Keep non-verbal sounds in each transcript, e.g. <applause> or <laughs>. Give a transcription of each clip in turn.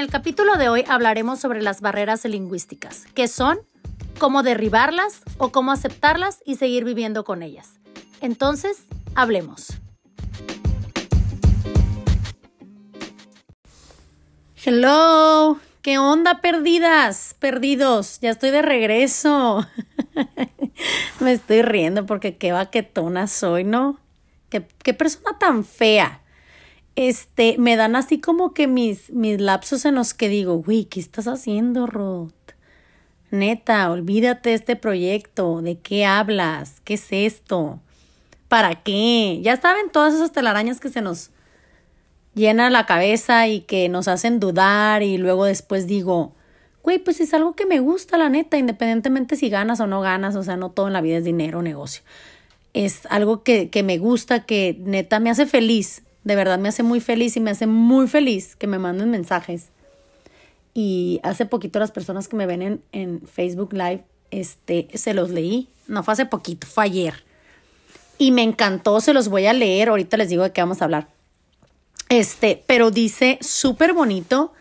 el capítulo de hoy hablaremos sobre las barreras lingüísticas, qué son, cómo derribarlas o cómo aceptarlas y seguir viviendo con ellas. Entonces, hablemos. Hello, ¿qué onda perdidas? Perdidos, ya estoy de regreso. <laughs> Me estoy riendo porque qué baquetona soy, ¿no? Qué persona tan fea este, me dan así como que mis, mis lapsos en los que digo, güey, ¿qué estás haciendo, Ruth? Neta, olvídate de este proyecto, ¿de qué hablas? ¿Qué es esto? ¿Para qué? Ya saben todas esas telarañas que se nos llena la cabeza y que nos hacen dudar y luego después digo, güey, pues es algo que me gusta, la neta, independientemente si ganas o no ganas, o sea, no todo en la vida es dinero o negocio. Es algo que, que me gusta, que neta me hace feliz de verdad me hace muy feliz y me hace muy feliz que me manden mensajes. Y hace poquito las personas que me ven en, en Facebook Live, este, se los leí. No fue hace poquito, fue ayer. Y me encantó, se los voy a leer. Ahorita les digo de qué vamos a hablar. Este, pero dice súper bonito.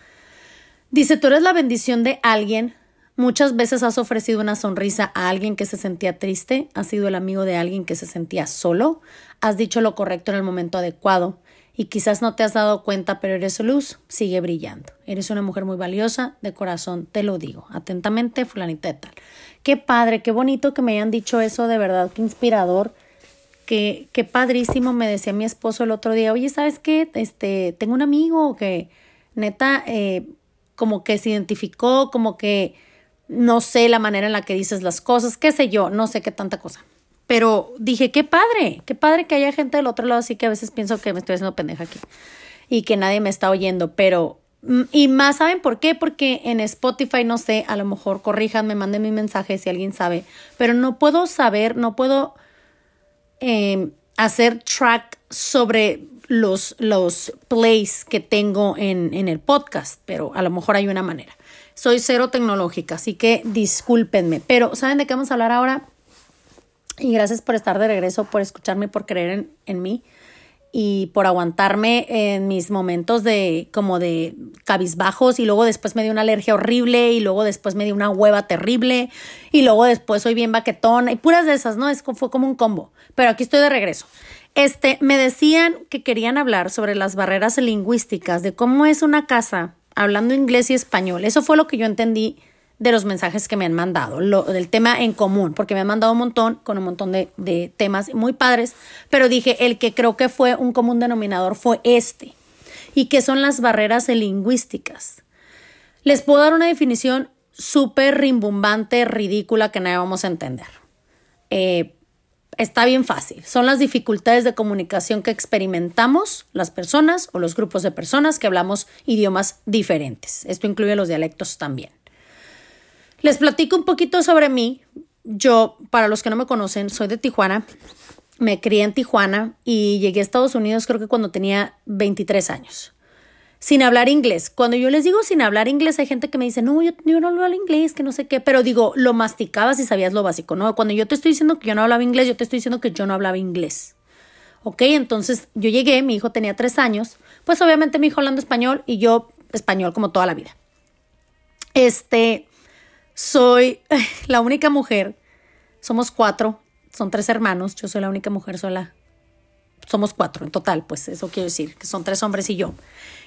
Dice, tú eres la bendición de alguien. Muchas veces has ofrecido una sonrisa a alguien que se sentía triste, has sido el amigo de alguien que se sentía solo, has dicho lo correcto en el momento adecuado, y quizás no te has dado cuenta, pero eres luz, sigue brillando. Eres una mujer muy valiosa, de corazón, te lo digo. Atentamente, fulanita de tal. Qué padre, qué bonito que me hayan dicho eso, de verdad, qué inspirador. Qué, qué padrísimo, me decía mi esposo el otro día, oye, ¿sabes qué? Este, tengo un amigo que neta, eh, como que se identificó, como que no sé la manera en la que dices las cosas, qué sé yo, no sé qué tanta cosa. Pero dije, qué padre, qué padre que haya gente del otro lado, así que a veces pienso que me estoy haciendo pendeja aquí y que nadie me está oyendo, pero... Mm, y más, ¿saben por qué? Porque en Spotify, no sé, a lo mejor corrijan, me manden mi mensaje si alguien sabe, pero no puedo saber, no puedo em, hacer track sobre los, los plays que tengo en, en el podcast, pero a lo mejor hay una manera. Soy cero tecnológica, así que discúlpenme. Pero, ¿saben de qué vamos a hablar ahora? Y gracias por estar de regreso, por escucharme, por creer en, mí y por aguantarme en mis momentos de como de cabizbajos y luego después me dio una alergia horrible y luego después me dio una hueva terrible y luego después soy bien baquetón y puras de esas, ¿no? Es, fue como un combo. Pero aquí estoy de regreso. Este, me decían que querían hablar sobre las barreras lingüísticas, de cómo es una casa hablando inglés y español. Eso fue lo que yo entendí de los mensajes que me han mandado, lo, del tema en común, porque me han mandado un montón con un montón de, de temas muy padres, pero dije, el que creo que fue un común denominador fue este, y que son las barreras lingüísticas. Les puedo dar una definición súper rimbombante, ridícula, que nadie vamos a entender. Eh, está bien fácil. Son las dificultades de comunicación que experimentamos las personas o los grupos de personas que hablamos idiomas diferentes. Esto incluye los dialectos también. Les platico un poquito sobre mí. Yo, para los que no me conocen, soy de Tijuana. Me crié en Tijuana y llegué a Estados Unidos creo que cuando tenía 23 años. Sin hablar inglés. Cuando yo les digo sin hablar inglés, hay gente que me dice, no, yo, no hablo inglés, que no sé qué, pero digo, lo masticabas y sabías lo básico, ¿no? Cuando yo te estoy diciendo que yo no hablaba inglés, yo te estoy diciendo que yo no hablaba inglés. ¿Ok? Entonces yo llegué, mi hijo tenía tres años, pues obviamente mi hijo hablando español y yo español como toda la vida. Este, soy <laughs> la única mujer, somos cuatro, son tres hermanos, yo soy la única mujer sola. Somos cuatro en total, pues eso quiero decir, que son tres hombres y yo.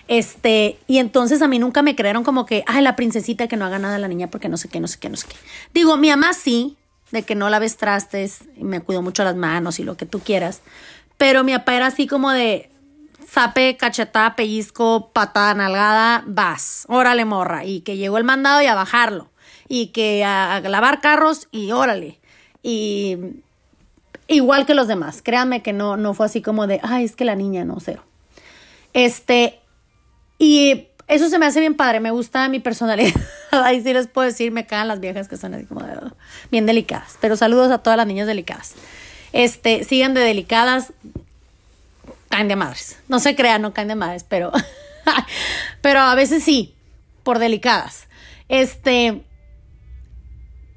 Este, y entonces a mí nunca me creyeron como que, ay, la princesita que no haga nada a la niña porque no sé qué, no sé qué, no sé qué. Digo, mi mamá sí, de que no laves trastes, y me cuido mucho las manos y lo que tú quieras. Pero mi papá era así como de, zape, cachetada, pellizco, patada, nalgada, vas, órale morra. Y que llegó el mandado y a bajarlo y que a, lavar carros y órale. Y igual que los demás, créanme que no, no fue así como de, ay, es que la niña no, cero. Este, y eso se me hace bien padre, me gusta mi personalidad. <laughs> Ahí sí les puedo decir, me caen las viejas que son así como de, bien delicadas. Pero saludos a todas las niñas delicadas. Este, sigan de delicadas, caen de madres. No se crean, no caen de madres, pero, <laughs> pero a veces sí, por delicadas. Este,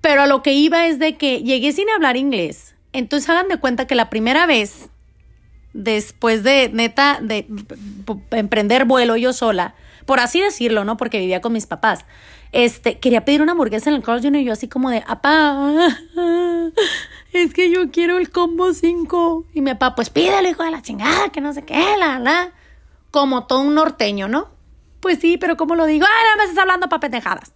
pero a lo que iba es de que llegué sin hablar inglés. Entonces hagan de cuenta que la primera vez, después de neta, de emprender vuelo yo sola, por así decirlo, ¿no? Porque vivía con mis papás. Este, quería pedir una hamburguesa en el Carl Jr. y yo así como de, apá, es que yo quiero el combo 5. Y mi papá, pues pídelo, hijo de la chingada, que no sé qué, la, la. Como todo un norteño, ¿no? Pues sí, pero ¿cómo lo digo? Ah, no me estás hablando para pendejadas.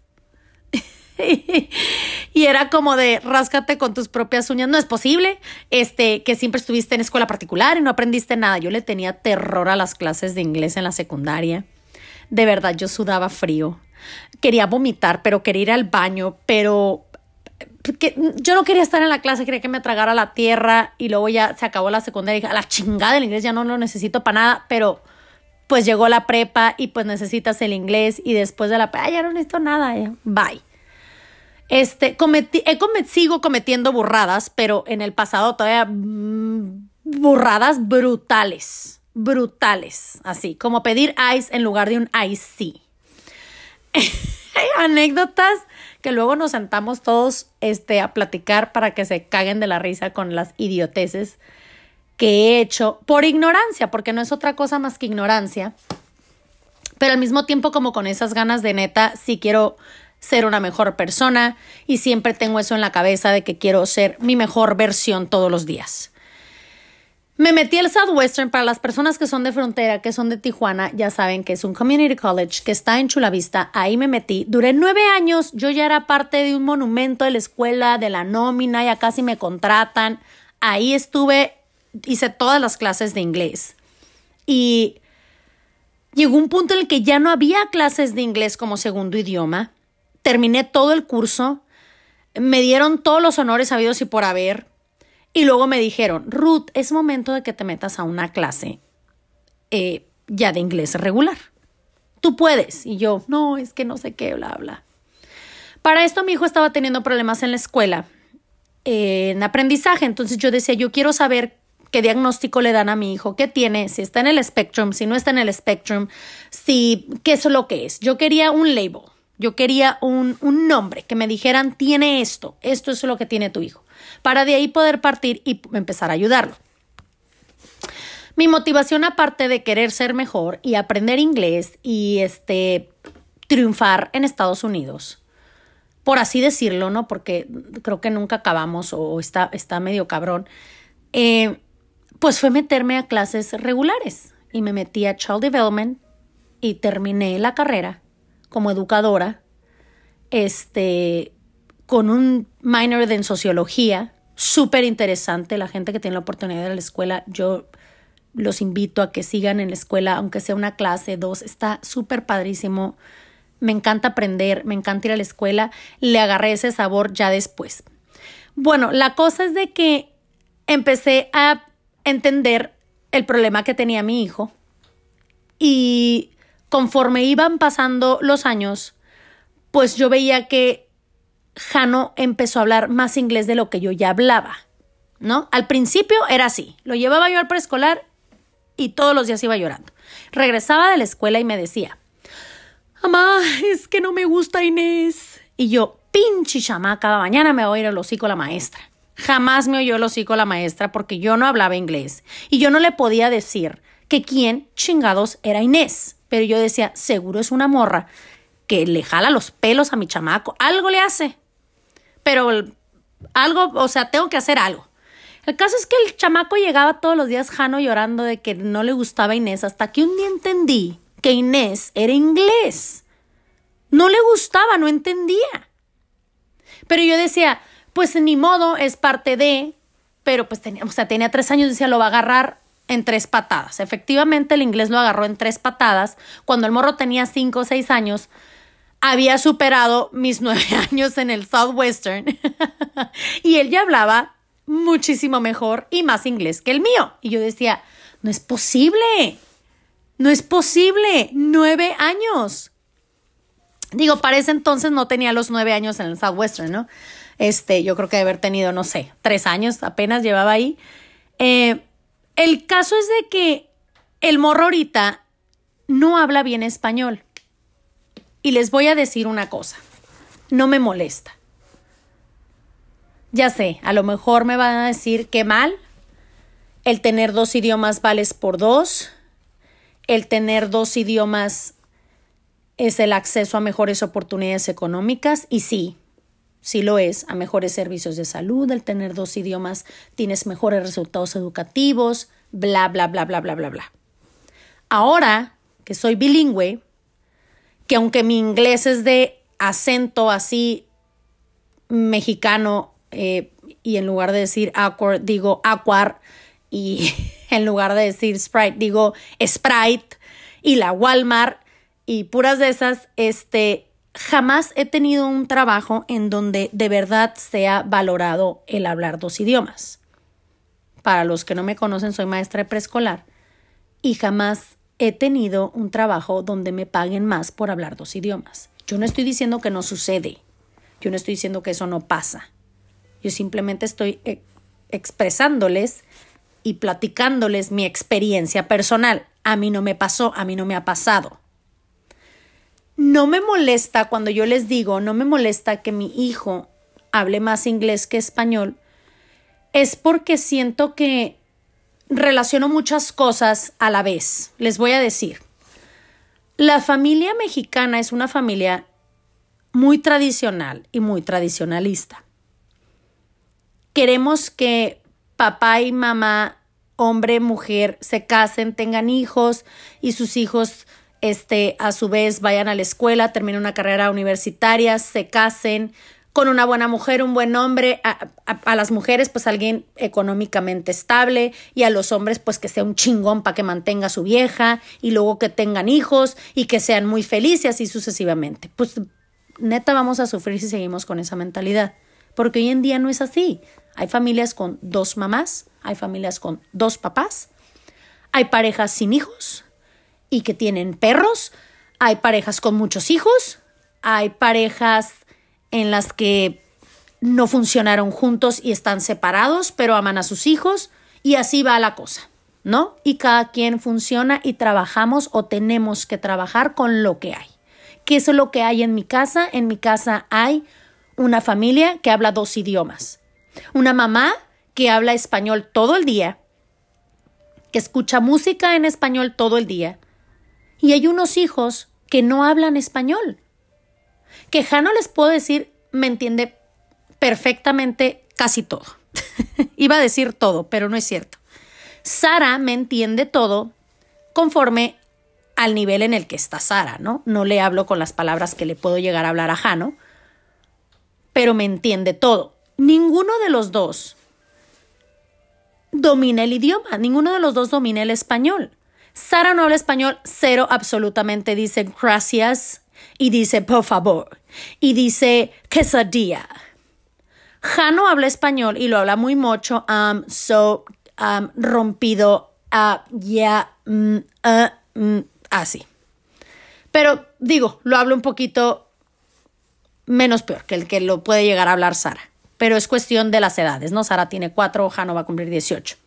<laughs> y era como de ráscate con tus propias uñas. No es posible este, que siempre estuviste en escuela particular y no aprendiste nada. Yo le tenía terror a las clases de inglés en la secundaria. De verdad, yo sudaba frío. Quería vomitar, pero quería ir al baño, pero yo no quería estar en la clase, quería que me tragara la tierra y luego ya se acabó la secundaria y dije, a la chingada del inglés ya no lo necesito para nada, pero pues llegó la prepa y pues necesitas el inglés y después de la prepa ya no necesito nada, bye. Este, cometí, he sigo cometiendo burradas, pero en el pasado todavía mm, burradas brutales, brutales, así, como pedir ice en lugar de un ice sí. <laughs> Anécdotas que luego nos sentamos todos este, a platicar para que se caguen de la risa con las idioteces que he hecho por ignorancia, porque no es otra cosa más que ignorancia. Pero al mismo tiempo como con esas ganas de neta, sí quiero ser una mejor persona y siempre tengo eso en la cabeza de que quiero ser mi mejor versión todos los días. Me metí al Southwestern para las personas que son de frontera, que son de Tijuana, ya saben que es un community college que está en Chula Vista. Ahí me metí. Duré nueve años. Yo ya era parte de un monumento de la escuela, de la nómina, ya casi me contratan. Ahí estuve, hice todas las clases de inglés. Y llegó un punto en el que ya no había clases de inglés como segundo idioma terminé todo el curso, me dieron todos los honores habidos y por haber, y luego me dijeron, Ruth, es momento de que te metas a una clase eh, ya de inglés regular. Tú puedes. Y yo, no, es que no sé qué, bla, bla. Para esto mi hijo estaba teniendo problemas en la escuela, en aprendizaje, entonces yo decía, yo quiero saber qué diagnóstico le dan a mi hijo, qué tiene, si está en el spectrum, si no está en el spectrum, si qué es lo que es. Yo quería un label. Yo quería un, nombre, que me dijeran, tiene esto, esto es lo que tiene tu hijo, para de ahí poder partir y empezar a ayudarlo. Mi motivación, aparte de querer ser mejor y aprender inglés y este, triunfar en Estados Unidos, por así decirlo, ¿no? Porque creo que nunca acabamos o está, está medio cabrón, eh, pues fue meterme a clases regulares y me metí a Child Development y terminé la carrera como educadora, este, con un minor en sociología, súper interesante. La gente que tiene la oportunidad de ir a la escuela, yo los invito a que sigan en la escuela, aunque sea una clase, dos, está súper padrísimo. Me encanta aprender, me encanta ir a la escuela. Le agarré ese sabor ya después. Bueno, la cosa es de que empecé a entender el problema que tenía mi hijo y conforme iban pasando los años, pues yo veía que Jano empezó a hablar más inglés de lo que yo ya hablaba, ¿no? Al principio era así, lo llevaba yo al preescolar y todos los días iba llorando. Regresaba de la escuela y me decía, mamá, es que no me gusta Inés. Y yo, pinche chamaca, cada mañana me voy a ir hocico la maestra. Jamás me oyó el hocico la maestra porque yo no hablaba inglés y yo no le podía decir que quién chingados era Inés pero yo decía, seguro es una morra que le jala los pelos a mi chamaco, algo le hace, pero algo, o sea, tengo que hacer algo. El caso es que el chamaco llegaba todos los días Jano llorando de que no le gustaba Inés, hasta que un día entendí que Inés era inglés. No le gustaba, no entendía. Pero yo decía, pues ni modo, es parte de, pero pues tenía, o sea, tenía tres años, decía, lo va a agarrar en tres patadas. Efectivamente, el inglés lo agarró en tres patadas. Cuando el morro tenía cinco o seis años, había superado mis <laughs> nueve años en el Southwestern <laughs> y él ya hablaba muchísimo mejor y más inglés que el mío. Y yo decía, no es posible, no es posible, nueve años. Digo, para ese entonces no tenía los nueve años en el Southwestern, ¿no? Este, yo creo que de haber tenido, no sé, tres años apenas llevaba ahí. Eh, el caso es de que el morro ahorita no habla bien español. Y les voy a decir una cosa, no me molesta. Ya sé, a lo mejor me van a decir que mal, el tener dos idiomas vales por dos, el tener dos idiomas es el acceso a mejores oportunidades económicas y sí, sí lo es, a mejores servicios de salud, el tener dos idiomas tienes mejores resultados educativos, bla, bla, bla, bla, bla, bla, bla. Ahora que soy bilingüe, que aunque mi inglés es de acento así mexicano eh, y en lugar de decir awkward digo aquar y <laughs> en lugar de decir Sprite digo Sprite y la Walmart y puras de esas, este, jamás he tenido un trabajo en donde de verdad sea valorado el hablar dos idiomas. Para los que no me conocen, soy maestra preescolar y jamás he tenido un trabajo donde me paguen más por hablar dos idiomas. Yo no estoy diciendo que no sucede, yo no estoy diciendo que eso no pasa. Yo simplemente estoy eh, expresándoles y platicándoles mi experiencia personal. A mí no me pasó, a mí no me ha pasado. No me molesta cuando yo les digo, no me molesta que mi hijo hable más inglés que español, es porque siento que relaciono muchas cosas a la vez. Les voy a decir, la familia mexicana es una familia muy tradicional y muy tradicionalista. Queremos que papá y mamá, hombre, mujer, se casen, tengan hijos y sus hijos este, a su vez vayan a la escuela, terminen una carrera universitaria, se casen con una buena mujer, un buen hombre, a, las mujeres pues alguien económicamente estable y a los hombres pues que sea un chingón para que mantenga a su vieja y luego que tengan hijos y que sean muy felices así sucesivamente. Pues neta vamos a sufrir si seguimos con esa mentalidad, porque hoy en día no es así. Hay familias con dos mamás, hay familias con dos papás, hay parejas sin hijos, y que tienen perros, hay parejas con muchos hijos, hay parejas en las que no funcionaron juntos y están separados, pero aman a sus hijos y así va la cosa, ¿no? Y cada quien funciona y trabajamos o tenemos que trabajar con lo que hay. ¿Qué es lo que hay en mi casa? En mi casa hay una familia que habla dos idiomas. Una mamá que habla español todo el día, que escucha música en español todo el día, y hay unos hijos que no hablan español. Que Jano les puedo decir, me entiende perfectamente casi todo. <laughs> Iba a decir todo, pero no es cierto. Sara me entiende todo conforme al nivel en el que está Sara, ¿no? No le hablo con las palabras que le puedo llegar a hablar a Jano, pero me entiende todo. Ninguno de los dos domina el idioma, ninguno de los dos domina el español. Sara no habla español, cero absolutamente. Dice gracias y dice por favor y dice quesadilla. Jano habla español y lo habla muy mucho, um, so um, rompido, uh, ya, mm, uh, mm, así. Pero digo, lo hablo un poquito menos peor que el que lo puede llegar a hablar Sara. Pero es cuestión de las edades, ¿no? Sara tiene cuatro, Jano va a cumplir 18.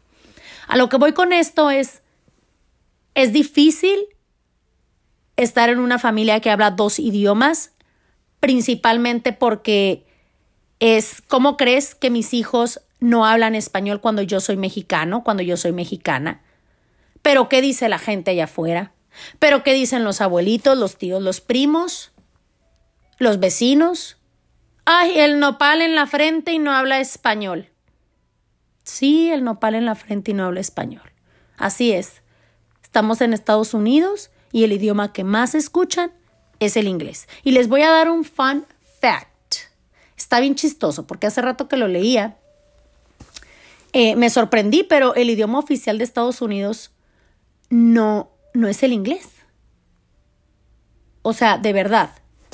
A lo que voy con esto es es difícil estar en una familia que habla dos idiomas, principalmente porque es, ¿cómo crees que mis hijos no hablan español cuando yo soy mexicano, cuando yo soy mexicana? Pero ¿qué dice la gente allá afuera? ¿Pero qué dicen los abuelitos, los tíos, los primos, los vecinos? Ay, el nopal en la frente y no habla español. Sí, el nopal en la frente y no habla español. Así es. Estamos en Estados Unidos y el idioma que más escuchan es el inglés. Y les voy a dar un fun fact. Está bien chistoso porque hace rato que lo leía, eh, me sorprendí, pero el idioma oficial de Estados Unidos no, no es el inglés. O sea, de verdad,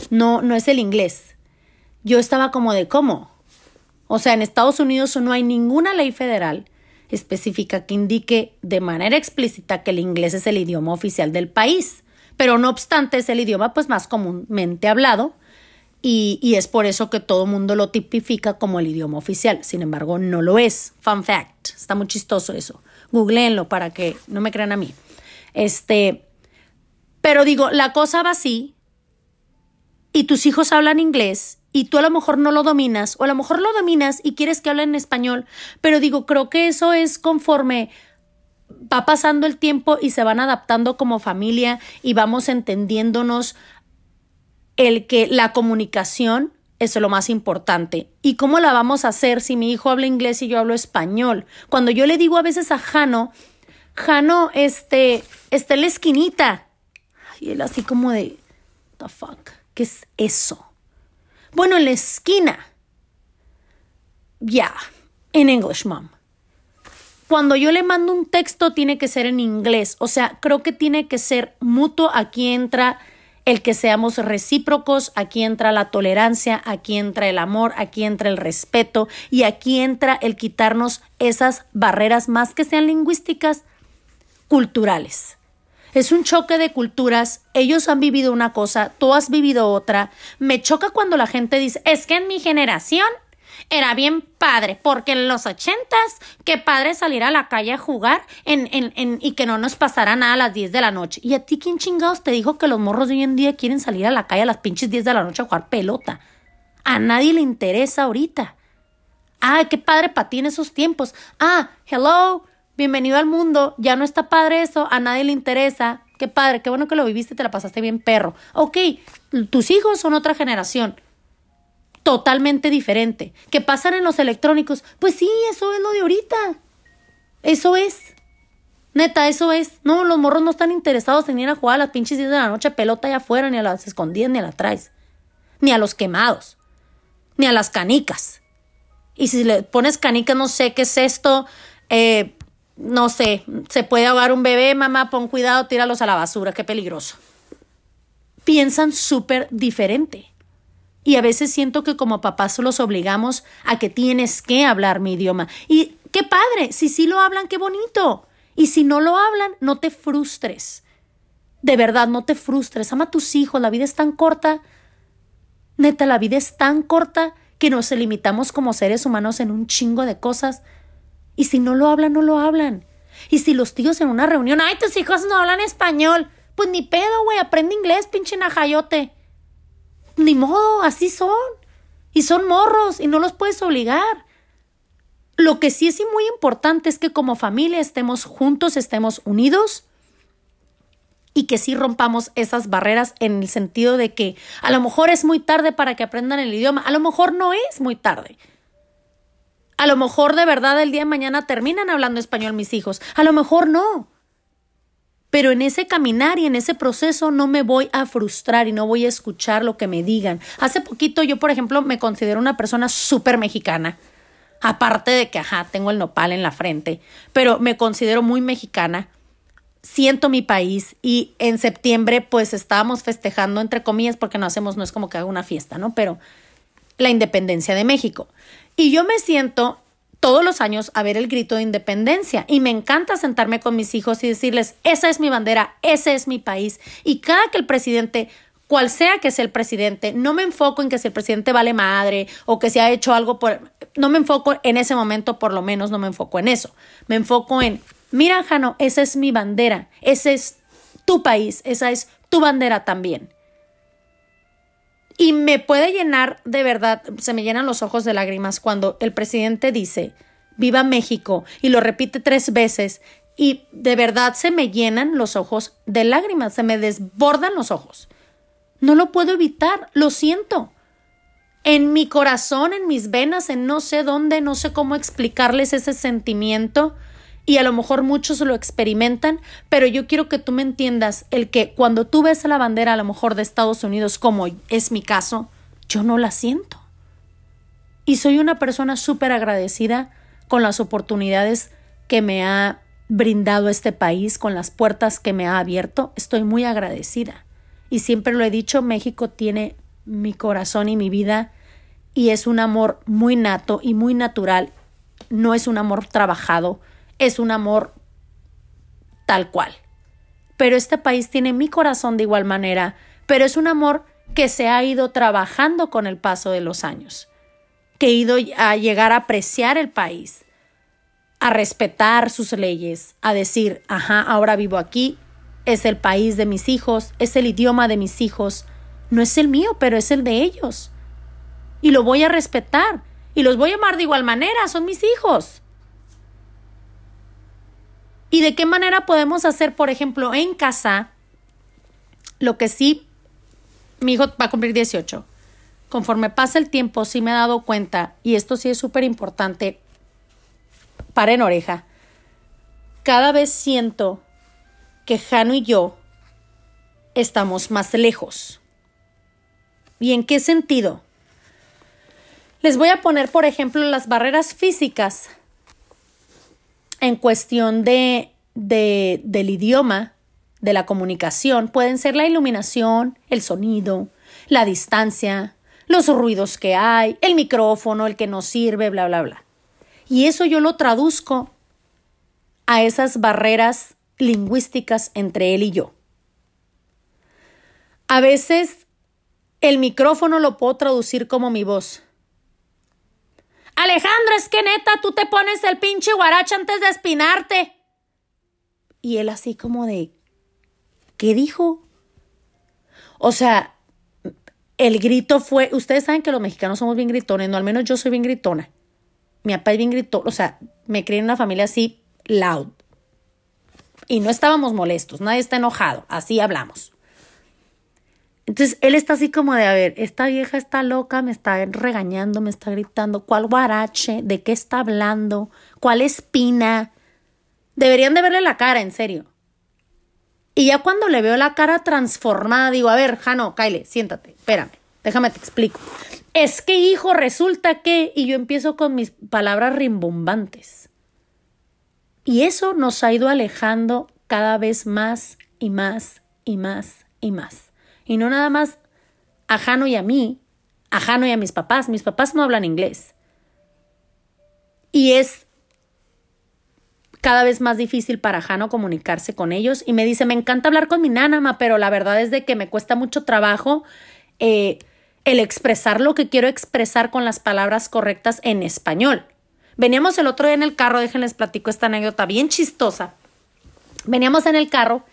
no, no es el inglés. Yo estaba como de cómo. O sea, en Estados Unidos no hay ninguna ley federal específica que indique de manera explícita que el inglés es el idioma oficial del país, pero no obstante es el idioma pues más comúnmente hablado y, y es por eso que todo mundo lo tipifica como el idioma oficial, sin embargo no lo es. Fun fact, está muy chistoso eso. Googleenlo para que no me crean a mí. Este, pero digo, la cosa va así y tus hijos hablan inglés y tú a lo mejor no lo dominas o a lo mejor lo dominas y quieres que hable en español, pero digo, creo que eso es conforme va pasando el tiempo y se van adaptando como familia y vamos entendiéndonos el que la comunicación es lo más importante. ¿Y cómo la vamos a hacer si mi hijo habla inglés y yo hablo español? Cuando yo le digo a veces a Jano, Jano, este, está en la esquinita. Y él así como de, the fuck, ¿qué es eso? Bueno, en la esquina. Ya, en English, mom. Cuando yo le mando un texto tiene que ser en inglés, o sea, creo que tiene que ser mutuo. Aquí entra el que seamos recíprocos, aquí entra la tolerancia, aquí entra el amor, aquí entra el respeto y aquí entra el quitarnos esas barreras más que sean lingüísticas, culturales. Es un choque de culturas, ellos han vivido una cosa, tú has vivido otra. Me choca cuando la gente dice, es que en mi generación era bien padre, porque en los ochentas, qué padre salir a la calle a jugar y que no nos pasara nada a las 10 de la noche. ¿Y a ti quién chingados te dijo que los morros de hoy en día quieren salir a la calle a las pinches 10 de la noche a jugar pelota? A nadie le interesa ahorita. Ah, qué padre en esos tiempos. Ah, hello, bienvenido al mundo. Ya no está padre eso, a nadie le interesa. Qué padre, qué bueno que lo viviste, te la pasaste bien perro. Ok, tus hijos son otra generación totalmente diferente. ¿Qué pasan en los electrónicos? Pues sí, eso es lo de ahorita. Eso es. Neta, eso es. No, los morros no están interesados en ir a jugar a las pinches 10 de la noche pelota allá afuera, ni a las escondidas, ni a las traes. Ni a los quemados. Ni a las canicas. Y si le pones canicas, no sé qué es esto. Eh, no sé, se puede ahogar un bebé, mamá, pon cuidado, tíralos a la basura, qué peligroso. Piensan súper diferente. Y a veces siento que como papás los obligamos a que tienes que hablar mi idioma. Y qué padre, si sí lo hablan, qué bonito. Y si no lo hablan, no te frustres. De verdad, no te frustres. Ama a tus hijos, la vida es tan corta. Neta, la vida es tan corta que nos limitamos como seres humanos en un chingo de cosas. Y si no lo hablan, no lo hablan. Y si los tíos en una reunión, ay, tus hijos no hablan español. Pues ni pedo, güey, aprende inglés, pinche najayote ni modo, así son. Y son morros y no los puedes obligar. Lo que sí es muy importante es que como familia estemos juntos, estemos unidos y que sí rompamos esas barreras en el sentido de que a lo mejor es muy tarde para que aprendan el idioma, a lo mejor no es muy tarde. A lo mejor de verdad el día de mañana terminan hablando español mis hijos, a lo mejor no. Pero en ese caminar y en ese proceso no me voy a frustrar y no voy a escuchar lo que me digan. Hace poquito yo, por ejemplo, me considero una persona súper mexicana. Aparte de que, ajá, tengo el nopal en la frente, pero me considero muy mexicana. Siento mi país y en septiembre pues estábamos festejando, entre comillas, porque no hacemos, no es como que haga una fiesta, ¿no? Pero la independencia de México. Y yo me siento todos los años a ver el grito de independencia y me encanta sentarme con mis hijos y decirles, esa es mi bandera, ese es mi país. Y cada que el presidente, cual sea que sea el presidente, no me enfoco en que si el presidente vale madre o que se ha hecho algo por... No me enfoco en ese momento, por lo menos no me enfoco en eso. Me enfoco en, mira, Jano, esa es mi bandera, ese es tu país, esa es tu bandera también. Y me puede llenar de verdad, se me llenan los ojos de lágrimas cuando el presidente dice, viva México, y lo repite tres veces, y de verdad se me llenan los ojos de lágrimas, se me desbordan los ojos. No lo puedo evitar, lo siento. En mi corazón, en mis venas, en no sé dónde, no sé cómo explicarles ese sentimiento, y a lo mejor muchos lo experimentan, pero yo quiero que tú me entiendas el que cuando tú ves la bandera a lo mejor de Estados Unidos, como es mi caso, yo no la siento. Y soy una persona súper agradecida con las oportunidades que me ha brindado este país, con las puertas que me ha abierto. Estoy muy agradecida. Y siempre lo he dicho, México tiene mi corazón y mi vida y es un amor muy nato y muy natural. No es un amor trabajado, es un amor tal cual. Pero este país tiene mi corazón de igual manera, pero es un amor que se ha ido trabajando con el paso de los años, que he ido a llegar a apreciar el país, a respetar sus leyes, a decir, ajá, ahora vivo aquí, es el país de mis hijos, es el idioma de mis hijos, no es el mío, pero es el de ellos. Y lo voy a respetar y los voy a amar de igual manera, son mis hijos. ¿Y de qué manera podemos hacer, por ejemplo, en casa, lo que sí mi hijo va a cumplir 18. Conforme pasa el tiempo, sí me he dado cuenta, y esto sí es súper importante, para en oreja, cada vez siento que Jano y yo estamos más lejos. ¿Y en qué sentido? Les voy a poner, por ejemplo, las barreras físicas en cuestión de, de, del idioma, de la comunicación, pueden ser la iluminación, el sonido, la distancia, los ruidos que hay, el micrófono, el que no sirve, bla, bla, bla. Y eso yo lo traduzco a esas barreras lingüísticas entre él y yo. A veces el micrófono lo puedo traducir como mi voz. Alejandro, es que neta, tú te pones el pinche guaracha antes de espinarte. Y él así como de, ¿qué dijo? O sea, el grito fue, ustedes saben que los mexicanos somos bien gritones, no, al menos yo soy bien gritona. Mi papá es bien gritón, o sea, me crié en una familia así loud. Y no estábamos molestos, nadie está enojado, así hablamos. Entonces él está así como de, a ver, esta vieja está loca, me está regañando, me está gritando, ¿cuál guarache? ¿De qué está hablando? ¿Cuál espina? Deberían de verle la cara, en serio. Y ya cuando le veo la cara transformada, digo, a ver, Jano, Kyle, siéntate, espérame, déjame te explico. Es que, hijo, resulta que, y yo empiezo con mis palabras rimbombantes. Y eso nos ha ido alejando cada vez más y más y más y más. Y no nada más a Jano y a mí, a Jano y a mis papás. Mis papás no hablan inglés. Y es cada vez más difícil para Jano comunicarse con ellos. Y me dice, me encanta hablar con mi nana, pero la verdad es de que me cuesta mucho trabajo eh, el expresar lo que quiero expresar con las palabras correctas en español. Veníamos el otro día en el carro, déjenles platico esta anécdota bien chistosa. Veníamos en el carro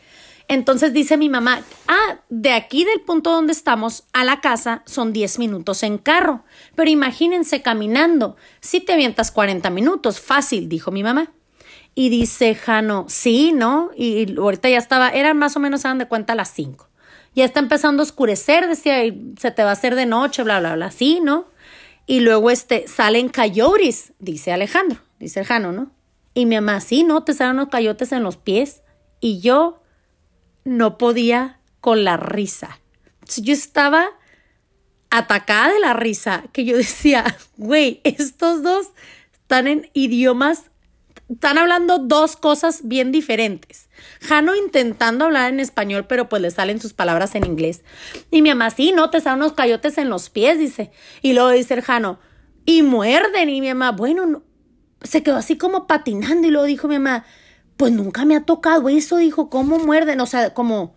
entonces dice mi mamá, ah, de aquí del punto donde estamos a la casa son 10 minutos en carro, pero imagínense caminando, si te avientas 40 minutos, fácil, dijo mi mamá. Y dice Jano, sí, ¿no? Y ahorita ya estaba, eran más o menos, se dan de cuenta, las 5. Ya está empezando a oscurecer, decía, se te va a hacer de noche, bla, bla, bla, sí, ¿no? Y luego este, salen coyotes, dice Alejandro, dice Jano, ¿no? Y mi mamá, sí, ¿no? Te salen los coyotes en los pies. Y yo, no podía con la risa. Yo estaba atacada de la risa, que yo <laughs> decía, güey, estos dos están en idiomas, están hablando dos cosas bien diferentes. Jano intentando hablar en español, pero pues le salen sus palabras en inglés. Y mi mamá, sí, no, te salen unos cayotes en los pies, dice. Y luego dice el Jano, y muerden. Y mi mamá, bueno, se quedó así como patinando. Y luego dijo mi mamá, pues nunca me ha tocado eso, dijo, ¿cómo muerden? O sea, como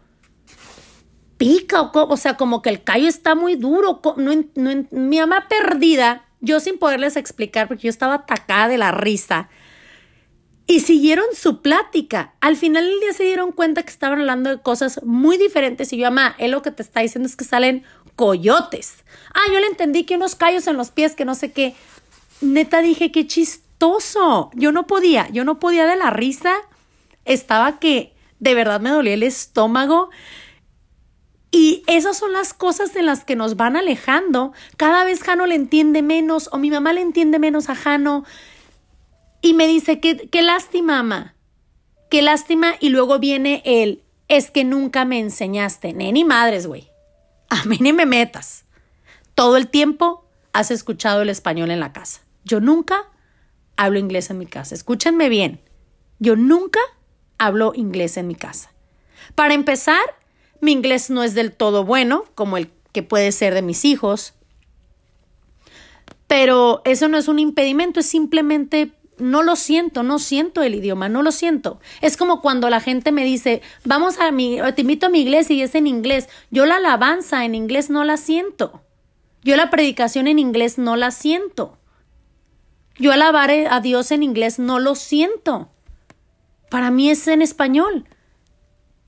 pica o, o sea, como que el callo está muy duro. No, no, mi mamá perdida, yo sin poderles explicar porque yo estaba atacada de la risa. Y siguieron su plática. Al final del día se dieron cuenta que estaban hablando de cosas muy diferentes. Y yo, mamá, él lo que te está diciendo es que salen coyotes. Ah, yo le entendí que unos callos en los pies, que no sé qué. Neta dije, qué Yo no podía, yo no podía de la risa estaba que de verdad me dolía el estómago. Y esas son las cosas en las que nos van alejando. Cada vez Jano le entiende menos o mi mamá le entiende menos a Jano. Y me dice, qué, qué lástima, mamá. Qué lástima. Y luego viene el, es que nunca me enseñaste. Ni madres, güey. A mí ni me metas. Todo el tiempo has escuchado el español en la casa. Yo nunca hablo inglés en mi casa. Escúchenme bien. Yo nunca hablo inglés en mi casa. Para empezar, mi inglés no es del todo bueno, como el que puede ser de mis hijos, pero eso no es un impedimento, es simplemente no lo siento, no siento el idioma, no lo siento. Es como cuando la gente me dice, vamos a mi, te invito a mi iglesia y es en inglés. Yo la alabanza en inglés no la siento. Yo la predicación en inglés no la siento. Yo alabar a Dios en inglés no lo siento. Para mí es en español.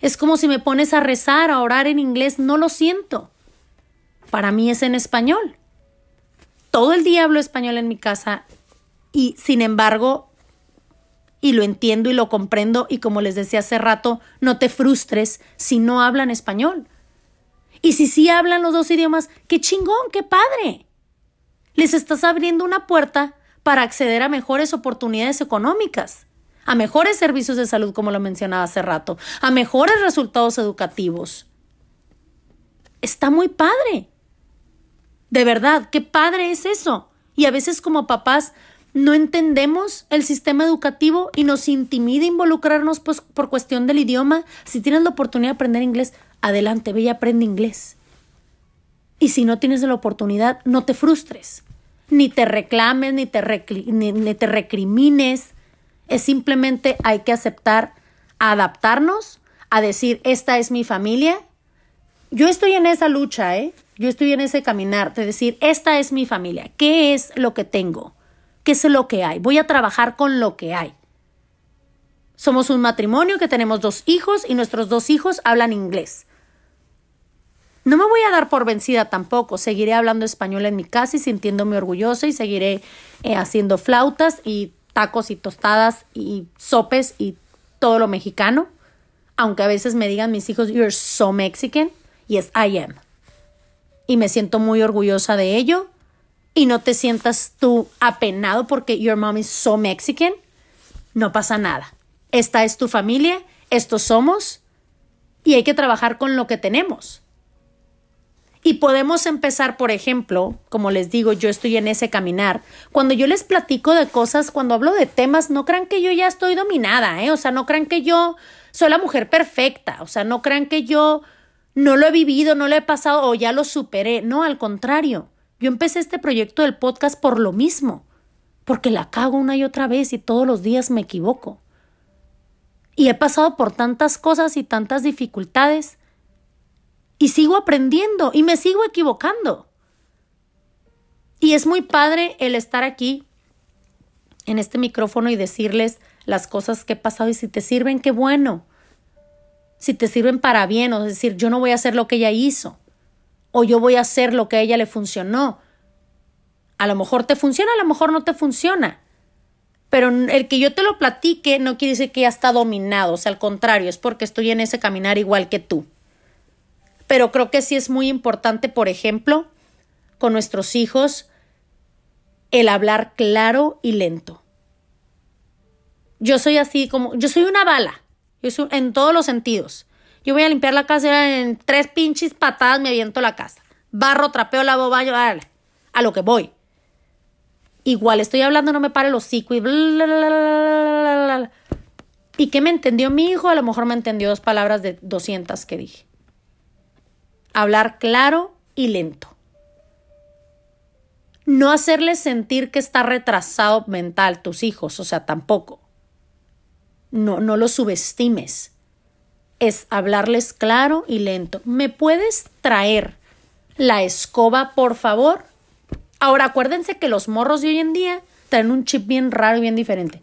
Es como si me pones a rezar, a orar en inglés, no lo siento. Para mí es en español. Todo el día hablo español en mi casa y sin embargo, y lo entiendo y lo comprendo y como les decía hace rato, no te frustres si no hablan español. Y si sí hablan los dos idiomas, qué chingón, qué padre. Les estás abriendo una puerta para acceder a mejores oportunidades económicas, a mejores servicios de salud, como lo mencionaba hace rato, a mejores resultados educativos. Está muy padre. De verdad, qué padre es eso. Y a veces como papás no entendemos el sistema educativo y nos intimida involucrarnos pues, por cuestión del idioma. Si tienes la oportunidad de aprender inglés, adelante, ve y aprende inglés. Y si no tienes la oportunidad, no te frustres, ni te reclames, ni te, ni te recrimines. Es simplemente hay que aceptar, adaptarnos, a decir, esta es mi familia. Yo estoy en esa lucha, ¿eh? Yo estoy en ese caminar de decir, esta es mi familia, ¿qué es lo que tengo? ¿Qué es lo que hay? Voy a trabajar con lo que hay. Somos un matrimonio que tenemos dos hijos y nuestros dos hijos hablan inglés. No me voy a dar por vencida tampoco. Seguiré hablando español en mi casa y sintiéndome orgullosa y seguiré eh, haciendo flautas y tacos y tostadas y sopes y todo lo mexicano. Aunque a veces me digan mis hijos, you're so Mexican. Yes, I am. Y me siento muy orgullosa de ello y no te sientas tú apenado porque your mom is so Mexican, no pasa nada. Esta es tu familia, estos somos y hay que trabajar con lo que tenemos. Y podemos empezar, por ejemplo, como les digo, yo estoy en ese caminar. Cuando yo les platico de cosas, cuando hablo de temas, no crean que yo ya estoy dominada, ¿eh? O sea, no crean que yo soy la mujer perfecta, o sea, no crean que yo no lo he vivido, no lo he pasado o ya lo superé. No, al contrario. Yo empecé este proyecto del podcast por lo mismo, porque la cago una y otra vez y todos los días me equivoco. Y he pasado por tantas cosas y tantas dificultades y sigo aprendiendo y me sigo equivocando. Y es muy padre el estar aquí en este micrófono y decirles las cosas que he pasado y si te sirven, qué bueno. Si te sirven para bien, o decir, yo no voy a hacer lo que ella hizo o yo voy a hacer lo que a ella le funcionó. A lo mejor te funciona, a lo mejor no te funciona. Pero el que yo te lo platique no quiere decir que ya está dominado, o sea, al contrario, es porque estoy en ese caminar igual que tú. Pero creo que sí es muy importante, por ejemplo, con nuestros hijos, el hablar claro y lento. Yo soy así como, yo soy una bala, yo soy, en todos los sentidos. Yo voy a limpiar la casa en tres pinches patadas me aviento la casa. Barro, trapeo, lavo, baño, dale, a lo que voy. Igual estoy hablando, no me pare el hocico y bla, ¿Y qué me entendió mi hijo? A lo mejor me entendió dos palabras de 200 que dije. Hablar claro y lento. No hacerles sentir que está retrasado mental tus hijos, o sea, tampoco. No, no los subestimes es hablarles claro y lento. ¿Me puedes traer la escoba, por favor? Ahora, acuérdense que los morros de hoy en día traen un chip bien raro y bien diferente.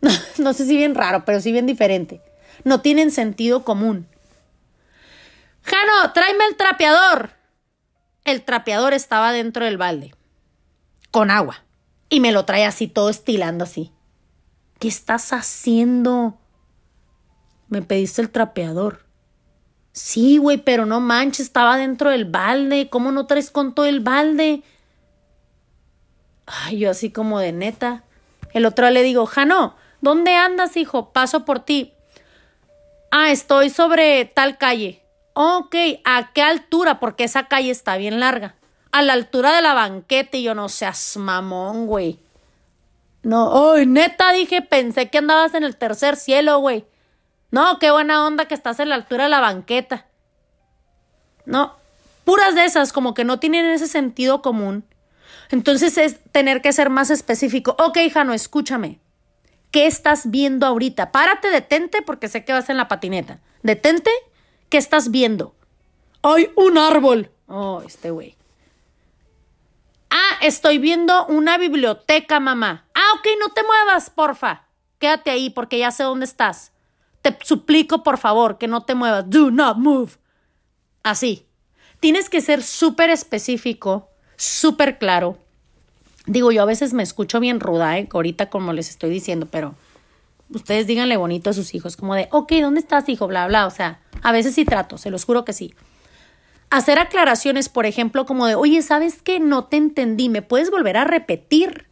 <laughs> No, sé si bien raro, pero sí bien diferente. No tienen sentido común. Jano, tráeme el trapeador. El trapeador estaba dentro del balde, con agua, y me lo trae así, todo estilando así. ¿Qué estás haciendo? Me pediste el trapeador. Sí, güey, pero no manches, estaba dentro del balde. ¿Cómo no traes con todo el balde? Ay, yo así como de neta. El otro le digo, Jano, ¿dónde andas, hijo? Paso por ti. Ah, estoy sobre tal calle. Ok, ¿a qué altura? Porque esa calle está bien larga. A la altura de la banqueta y yo no seas mamón, güey. No, ay, neta, dije, pensé que andabas en el tercer cielo, güey. No, qué buena onda que estás en la altura de la banqueta. No, puras de esas, como que no tienen ese sentido común. Entonces es tener que ser más específico. Ok, Jano, escúchame. ¿Qué estás viendo ahorita? Párate, detente, porque sé que vas en la patineta. Detente, ¿qué estás viendo? ¡Hay un árbol! Oh, este güey. Ah, estoy viendo una biblioteca, mamá. Ah, ok, no te muevas, porfa. Quédate ahí porque ya sé dónde estás. Te suplico, por favor, que no te muevas. Do not move. Así. Tienes que ser súper específico, súper claro. Digo, yo a veces me escucho bien ruda, ¿eh? ahorita como les estoy diciendo, pero ustedes díganle bonito a sus hijos, como de, ok, ¿dónde estás, hijo? Bla, bla. O sea, a veces sí trato, se los juro que sí. Hacer aclaraciones, por ejemplo, como de, oye, ¿sabes qué? No te entendí, ¿me puedes volver a repetir?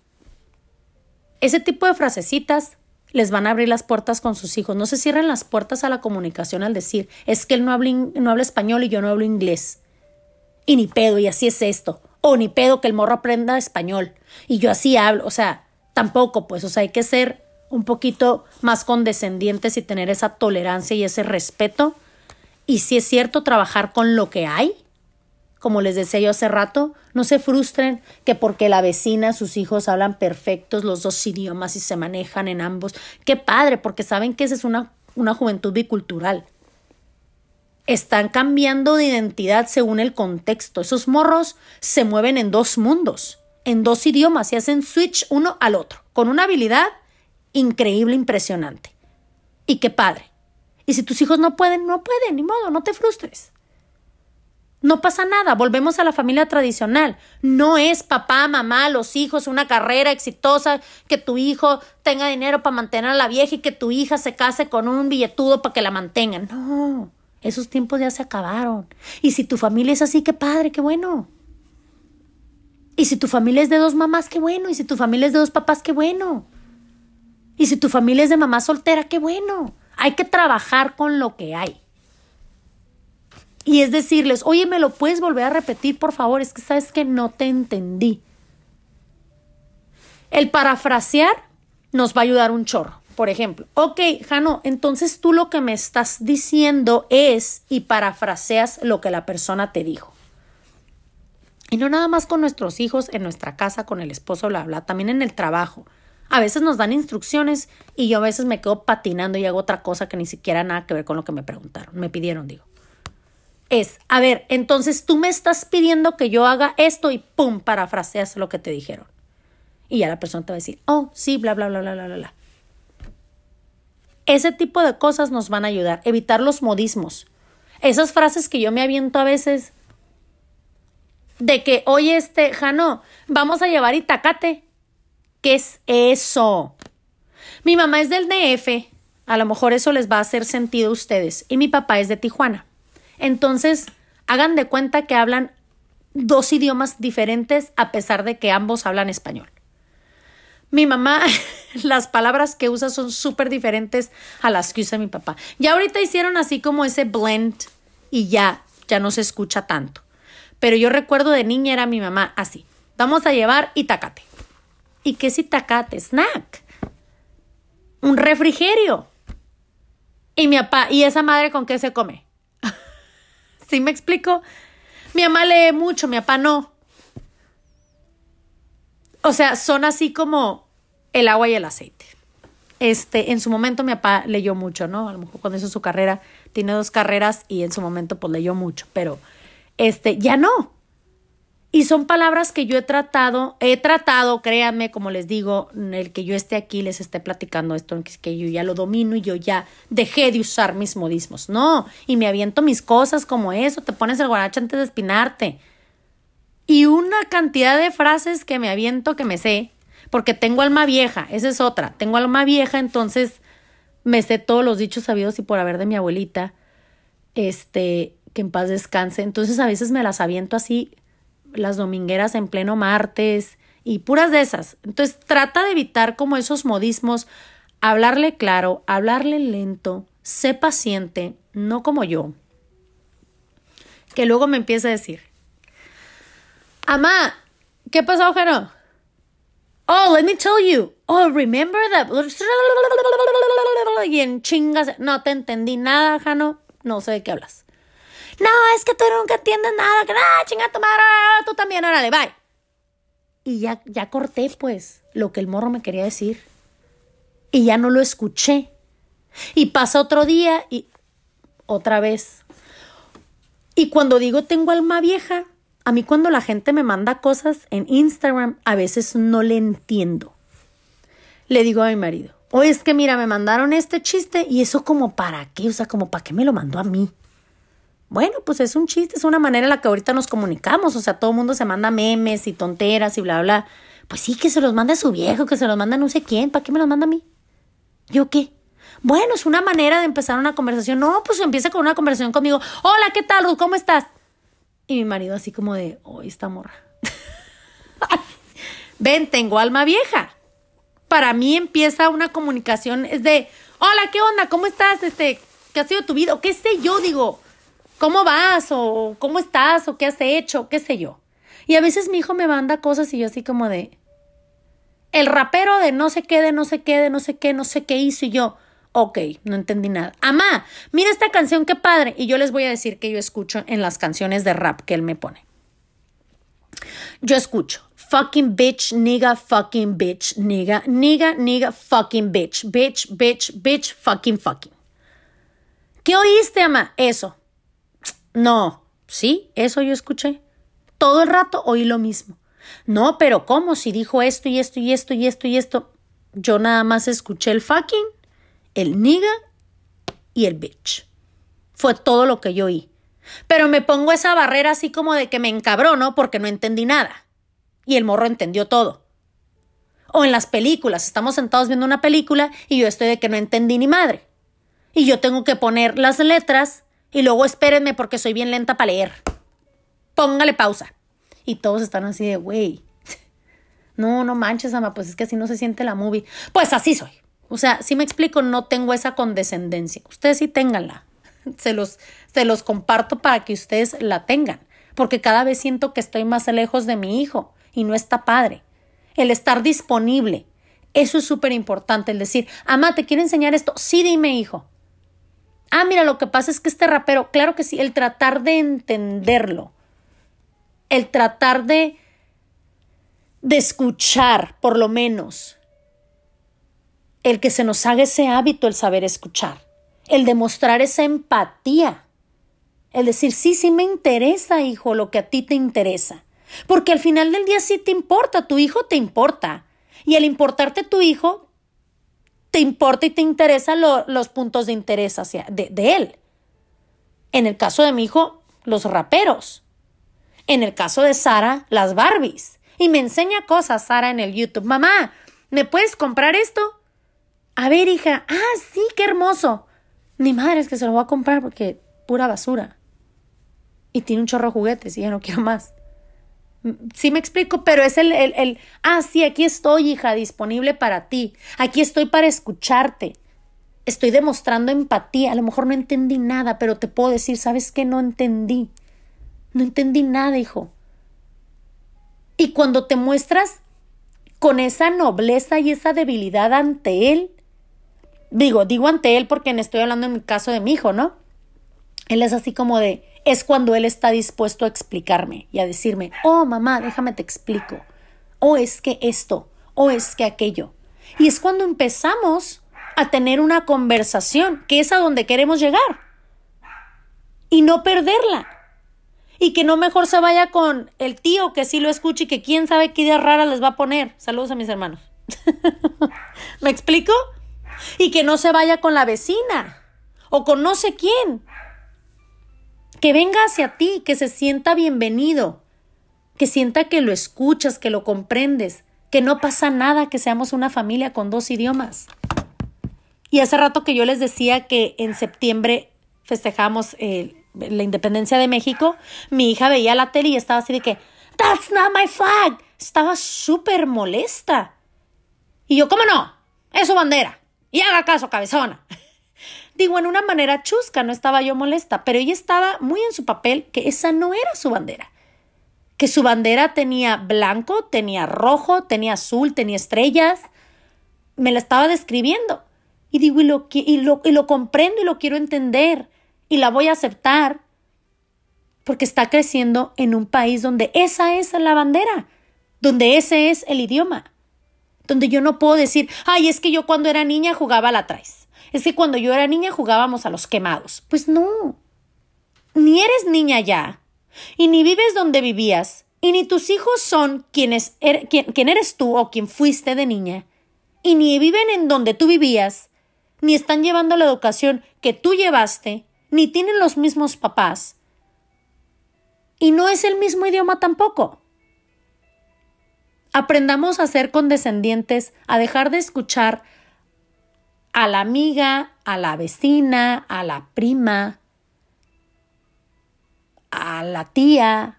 Ese tipo de frasecitas les van a abrir las puertas con sus hijos. No se cierren las puertas a la comunicación al decir, es que él no habla, no habla español y yo no hablo inglés. Y ni pedo, y así es esto. O ni pedo que el morro aprenda español. Y yo así hablo. O sea, tampoco, pues, o sea, hay que ser un poquito más condescendientes y tener esa tolerancia y ese respeto. Y si es cierto, trabajar con lo que hay como les decía yo hace rato, no se frustren que porque la vecina, sus hijos hablan perfectos los dos idiomas y se manejan en ambos. Qué padre, porque saben que esa es una, una juventud bicultural. Están cambiando de identidad según el contexto. Esos morros se mueven en dos mundos, en dos idiomas y hacen switch uno al otro, con una habilidad increíble, impresionante. Y qué padre. Y si tus hijos no pueden, no pueden, ni modo, no te frustres. No pasa nada, volvemos a la familia tradicional. No es papá, mamá, los hijos, una carrera exitosa, que tu hijo tenga dinero para mantener a la vieja y que tu hija se case con un billetudo para que la mantengan. No, esos tiempos ya se acabaron. Y si tu familia es así, qué padre, qué bueno. Y si tu familia es de dos mamás, qué bueno. Y si tu familia es de dos papás, qué bueno. Y si tu familia es de mamá soltera, qué bueno. Hay que trabajar con lo que hay. Y es decirles, oye, ¿me lo puedes volver a repetir, por favor? Es que sabes que no te entendí. El parafrasear nos va a ayudar un chorro. Por ejemplo, ok, Jano, entonces tú lo que me estás diciendo es y parafraseas lo que la persona te dijo. Y no nada más con nuestros hijos, en nuestra casa, con el esposo, bla, bla, también en el trabajo. A veces nos dan instrucciones y yo a veces me quedo patinando y hago otra cosa que ni siquiera nada que ver con lo que me preguntaron, me pidieron, digo es, a ver, entonces tú me estás pidiendo que yo haga esto y pum, parafraseas lo que te dijeron. Y ya la persona te va a decir, oh, sí, bla, bla, bla, bla, bla, bla. Ese tipo de cosas nos van a ayudar. Evitar los modismos. Esas frases que yo me aviento a veces de que, oye, este, Jano, vamos a llevar Itacate. ¿Qué es eso? Mi mamá es del DF. A lo mejor eso les va a hacer sentido a ustedes. Y mi papá es de Tijuana. Entonces, hagan de cuenta que hablan dos idiomas diferentes a pesar de que ambos hablan español. Mi mamá, <laughs> las palabras que usa son súper diferentes a las que usa mi papá. Ya ahorita hicieron así como ese blend y ya, ya no se escucha tanto. Pero yo recuerdo de niña era mi mamá así. Vamos a llevar itacate. ¿Y qué es itacate? Snack. Un refrigerio. Y mi papá, ¿y esa madre con qué se come? <laughs> ¿Sí me explico? Mi mamá lee mucho, mi papá no. O sea, son así como el agua y el aceite. Este, en su momento mi papá leyó mucho, ¿no? A lo mejor cuando hizo su carrera, tiene dos carreras y en su momento pues leyó mucho, pero este, ya no. Y son palabras que yo he tratado, he tratado, créanme, como les digo, el que yo esté aquí les esté platicando esto, que yo ya lo domino y yo ya dejé de usar mis modismos. No, y me aviento mis cosas como eso, te pones el guarache antes de espinarte. Y una cantidad de frases que me aviento que me sé, porque tengo alma vieja, esa es otra, tengo alma vieja, entonces me sé todos los dichos sabidos y por haber de mi abuelita, este, que en paz descanse. Entonces a veces me las aviento así las domingueras en pleno martes y puras de esas. Entonces trata de evitar como esos modismos, hablarle claro, hablarle lento, sé paciente, no como yo. Que luego me empieza a decir, Amá, ¿qué pasó, Jano? Oh, let me tell you. Oh, remember that. Y en chingas. No te entendí nada, Jano. No sé de qué hablas. No, es que tú nunca entiendes nada. Que, ah, chinga tu madre, tú también, órale, bye. Y ya, ya corté, pues, lo que el morro me quería decir. Y ya no lo escuché. Y pasa otro día y otra vez. Y cuando digo tengo alma vieja, a mí cuando la gente me manda cosas en Instagram, a veces no le entiendo. Le digo a mi marido, oye, es que mira, me mandaron este chiste y eso como para qué, o sea, como para qué me lo mandó a mí. Bueno, pues es un chiste, es una manera en la que ahorita nos comunicamos, o sea, todo el mundo se manda memes y tonteras y bla, bla. Pues sí, que se los mande a su viejo, que se los manda no sé quién, ¿para qué me los manda a mí? ¿Yo qué? Bueno, es una manera de empezar una conversación. No, pues empieza con una conversación conmigo. Hola, ¿qué tal, Ruth? ¿Cómo estás? Y mi marido así como de, oh, esta morra. <laughs> Ven, tengo alma vieja. Para mí empieza una comunicación, es de, hola, ¿qué onda? ¿Cómo estás? Este, ¿qué ha sido tu vida? Qué sé yo, digo, ¿cómo vas? O ¿cómo estás? O ¿qué has hecho? ¿Qué sé yo? Y a veces mi hijo me manda cosas y yo así como de, el rapero de no sé qué, de no sé qué, de no sé qué, no sé qué hizo y yo, ok, no entendí nada. Amá, mira esta canción, qué padre. Y yo les voy a decir que yo escucho en las canciones de rap que él me pone. Yo escucho fucking bitch, nigga, fucking bitch, nigga, nigga, nigga, fucking bitch, bitch, bitch, bitch, fucking, fucking. ¿Qué oíste, ama? Eso. No, sí, eso yo escuché. Todo el rato oí lo mismo. No, pero ¿cómo? Si dijo esto y esto y esto y esto y esto. Yo nada más escuché el fucking, el nigga y el bitch. Fue todo lo que yo oí. Pero me pongo esa barrera así como de que me encabrono porque no entendí nada. Y el morro entendió todo. O en las películas, estamos sentados viendo una película y yo estoy de que no entendí ni madre. Y yo tengo que poner las letras y luego espérenme porque soy bien lenta para leer. Póngale pausa. Y todos están así de, güey. <laughs> No, no manches, ama, pues es que así no se siente la movie. Pues así soy. O sea, si me explico, no tengo esa condescendencia. Ustedes sí ténganla. <laughs> Se los, se los comparto para que ustedes la tengan. Porque cada vez siento que estoy más lejos de mi hijo y no está padre. El estar disponible. Eso es súper importante. El decir, ama, ¿te quiero enseñar esto? Sí, dime, hijo. Ah, mira, lo que pasa es que este rapero, claro que sí, el tratar de entenderlo el tratar de, escuchar, por lo menos, el que se nos haga ese hábito, el saber escuchar, el demostrar esa empatía, el decir, sí, sí me interesa, hijo, lo que a ti te interesa. Porque al final del día sí te importa, tu hijo te importa. Y al importarte tu hijo, te importa y te interesan los puntos de interés hacia, de, él. En el caso de mi hijo, los raperos. En el caso de Sara, las Barbies. Y me enseña cosas Sara en el YouTube. Mamá, ¿me puedes comprar esto? A ver, hija. Ah, sí, qué hermoso. Mi madre es que se lo voy a comprar porque pura basura. Y tiene un chorro de juguetes y ya no quiero más. Sí me explico, pero es el, el, el, ah, sí, aquí estoy, hija, disponible para ti. Aquí estoy para escucharte. Estoy demostrando empatía. A lo mejor no entendí nada, pero te puedo decir, ¿sabes qué? No entendí. No entendí nada, hijo. Y cuando te muestras con esa nobleza y esa debilidad ante él, digo, digo ante él porque estoy hablando en el caso de mi hijo, ¿no? Él es así como de, es cuando él está dispuesto a explicarme y a decirme, oh mamá, déjame te explico, o oh, es que esto, o oh, es que aquello. Y es cuando empezamos a tener una conversación, que es a donde queremos llegar, y no perderla y que no mejor se vaya con el tío que sí lo escuche y que quién sabe qué idea rara les va a poner. Saludos a mis hermanos. <laughs> ¿Me explico? Y que no se vaya con la vecina o con no sé quién. Que venga hacia ti, que se sienta bienvenido, que sienta que lo escuchas, que lo comprendes, que no pasa nada que seamos una familia con dos idiomas. Y hace rato que yo les decía que en septiembre festejamos la independencia de México, mi hija veía la tele y estaba así de que, That's not my flag. Estaba súper molesta. Y yo, ¿cómo no? Es su bandera. Y haga caso, cabezona. Digo, en una manera chusca, no estaba yo molesta, pero ella estaba muy en su papel que esa no era su bandera. Que su bandera tenía blanco, tenía rojo, tenía azul, tenía estrellas. Me la estaba describiendo. Y digo, y lo, y lo, y lo comprendo y lo quiero entender y la voy a aceptar porque está creciendo en un país donde esa es la bandera, donde ese es el idioma, donde yo no puedo decir, ay, es que yo cuando era niña jugaba a la traes, es que cuando yo era niña jugábamos a los quemados. Pues no, ni eres niña ya, y ni vives donde vivías, y ni tus hijos son quienes er, quien eres tú o quien fuiste de niña, y ni viven en donde tú vivías, ni están llevando la educación que tú llevaste, ni tienen los mismos papás. Y no es el mismo idioma tampoco. Aprendamos a ser condescendientes, a dejar de escuchar a la amiga, a la vecina, a la prima, a la tía,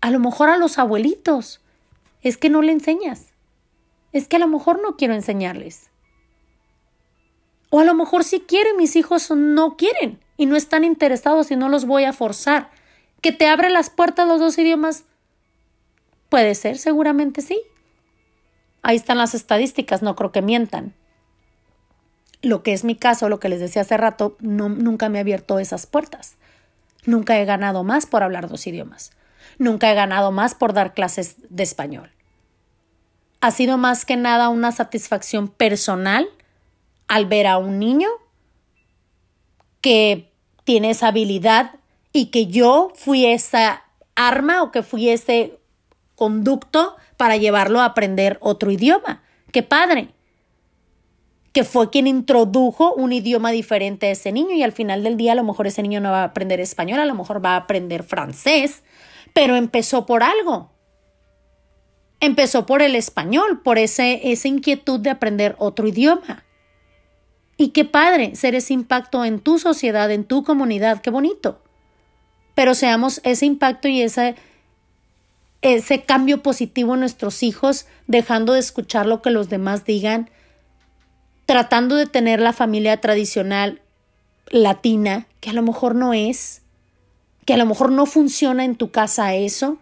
a lo mejor a los abuelitos. Es que no le enseñas. Es que a lo mejor no quiero enseñarles. O a lo mejor sí quiero y mis hijos no quieren y no están interesados y no los voy a forzar. ¿Que te abre las puertas los dos idiomas? Puede ser, seguramente sí. Ahí están las estadísticas, no creo que mientan. Lo que es mi caso, lo que les decía hace rato, no, nunca me ha abierto esas puertas. Nunca he ganado más por hablar dos idiomas. Nunca he ganado más por dar clases de español. Ha sido más que nada una satisfacción personal al ver a un niño que tiene esa habilidad y que yo fui esa arma o que fui ese conducto para llevarlo a aprender otro idioma. ¡Qué padre! Que fue quien introdujo un idioma diferente a ese niño y al final del día a lo mejor ese niño no va a aprender español, a lo mejor va a aprender francés, pero empezó por algo. Empezó por el español, por ese, esa inquietud de aprender otro idioma. Y qué padre ser ese impacto en tu sociedad, en tu comunidad, qué bonito. Pero seamos ese impacto y ese, ese cambio positivo en nuestros hijos, dejando de escuchar lo que los demás digan, tratando de tener la familia tradicional latina, que a lo mejor no es, que a lo mejor no funciona en tu casa eso.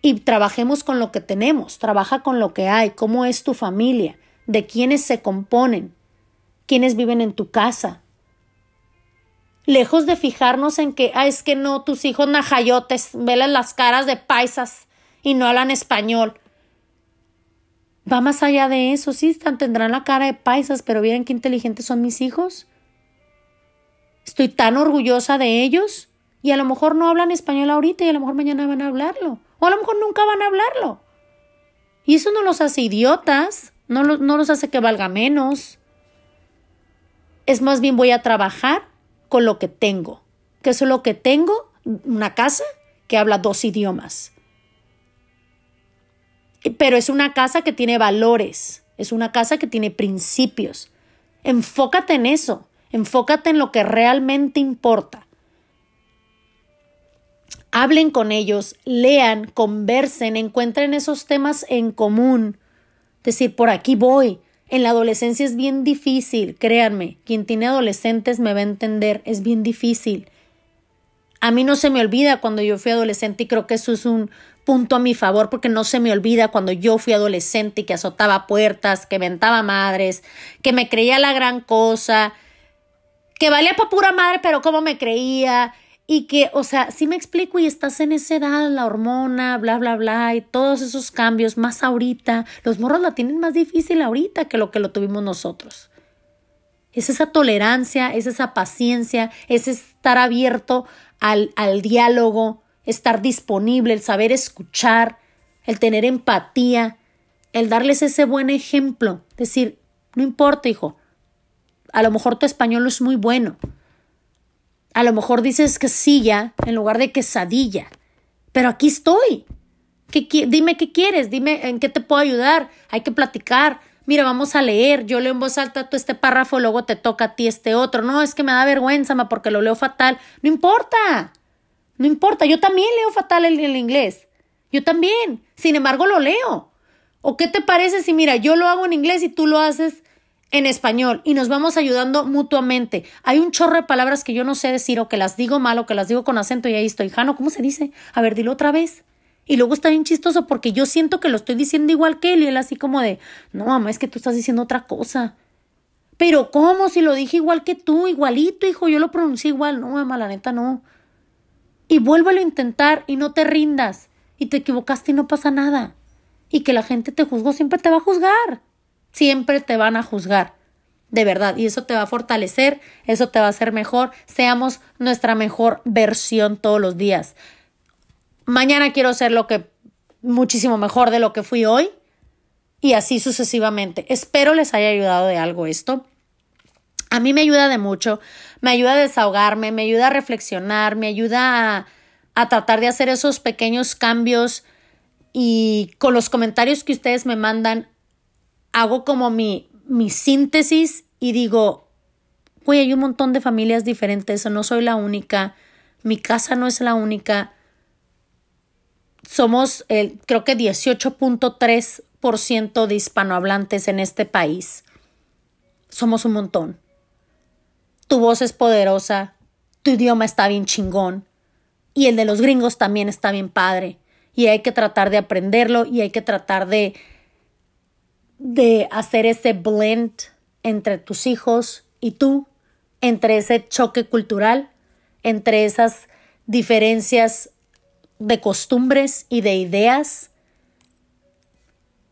Y trabajemos con lo que tenemos, trabaja con lo que hay, cómo es tu familia, de quiénes se componen, quienes viven en tu casa. Lejos de fijarnos en que, ah, es que no, tus hijos najayotes, velen las caras de paisas y no hablan español. Va más allá de eso, sí, tendrán la cara de paisas, pero miren qué inteligentes son mis hijos. Estoy tan orgullosa de ellos y a lo mejor no hablan español ahorita y a lo mejor mañana van a hablarlo. O a lo mejor nunca van a hablarlo. Y eso no los hace idiotas, no, no los hace que valga menos es más bien voy a trabajar con lo que tengo. ¿Qué es lo que tengo? Una casa que habla dos idiomas. Pero es una casa que tiene valores, es una casa que tiene principios. Enfócate en eso, enfócate en lo que realmente importa. Hablen con ellos, lean, conversen, encuentren esos temas en común. Decir, por aquí voy, en la adolescencia es bien difícil, créanme, quien tiene adolescentes me va a entender, es bien difícil. A mí no se me olvida cuando yo fui adolescente y creo que eso es un punto a mi favor porque no se me olvida cuando yo fui adolescente y que azotaba puertas, que ventaba madres, que me creía la gran cosa, que valía para pura madre, pero cómo me creía, y que, o sea, si me explico y estás en esa edad, la hormona, bla, bla, bla, y todos esos cambios, más ahorita, los morros la tienen más difícil ahorita que lo que lo tuvimos nosotros. Es esa tolerancia, es esa paciencia, es estar abierto al, al diálogo, estar disponible, el saber escuchar, el tener empatía, el darles ese buen ejemplo, decir, no importa, hijo, a lo mejor tu español es muy bueno, a lo mejor dices quesilla en lugar de quesadilla. Pero aquí estoy. ¿Qué, dime qué quieres, dime en qué te puedo ayudar. Hay que platicar. Mira, vamos a leer. Yo leo en voz alta este párrafo, luego te toca a ti este otro. No, es que me da vergüenza, ma, porque lo leo fatal. No importa. No importa. Yo también leo fatal el, el inglés. Yo también. Sin embargo, lo leo. ¿O qué te parece si, mira, yo lo hago en inglés y tú lo haces en español y nos vamos ayudando mutuamente. Hay un chorro de palabras que yo no sé decir o que las digo mal o que las digo con acento y ahí estoy. Jano, ¿cómo se dice? A ver, dilo otra vez. Y luego está bien chistoso porque yo siento que lo estoy diciendo igual que él y él así como de, no, mamá, es que tú estás diciendo otra cosa. Pero ¿cómo? Si lo dije igual que tú, igualito, hijo, yo lo pronuncié igual. No, mamá, la neta no. Y vuélvelo a intentar y no te rindas. Y te equivocaste y no pasa nada. Y que la gente te juzgó siempre te va a juzgar siempre te van a juzgar. De verdad, y eso te va a fortalecer, eso te va a hacer mejor. Seamos nuestra mejor versión todos los días. Mañana quiero ser lo que muchísimo mejor de lo que fui hoy y así sucesivamente. Espero les haya ayudado de algo esto. A mí me ayuda de mucho, me ayuda a desahogarme, me ayuda a reflexionar, me ayuda a, a tratar de hacer esos pequeños cambios y con los comentarios que ustedes me mandan hago como mi, mi síntesis y digo, güey, hay un montón de familias diferentes, no soy la única, Mi casa no es la única. Somos, el, creo que 18.3% de hispanohablantes en este país. Somos un montón. Tu voz es poderosa, tu idioma está bien chingón y el de los gringos también está bien padre y hay que tratar de aprenderlo y hay que tratar de de hacer ese blend entre tus hijos y tú, entre ese choque cultural, entre esas diferencias de costumbres y de ideas.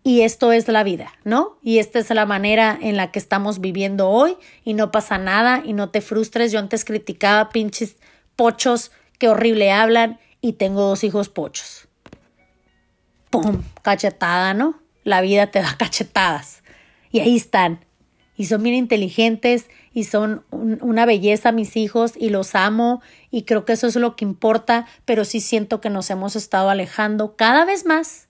Y esto es la vida, ¿no? Y esta es la manera en la que estamos viviendo hoy y no pasa nada y no te frustres. Yo antes criticaba pinches pochos que horrible hablan y tengo dos hijos pochos. ¡Pum! Cachetada, ¿no? La vida te da <laughs> cachetadas. Y ahí están. Y son bien inteligentes y son una belleza mis hijos y los amo y creo que eso es lo que importa, pero sí siento que nos hemos estado alejando cada vez más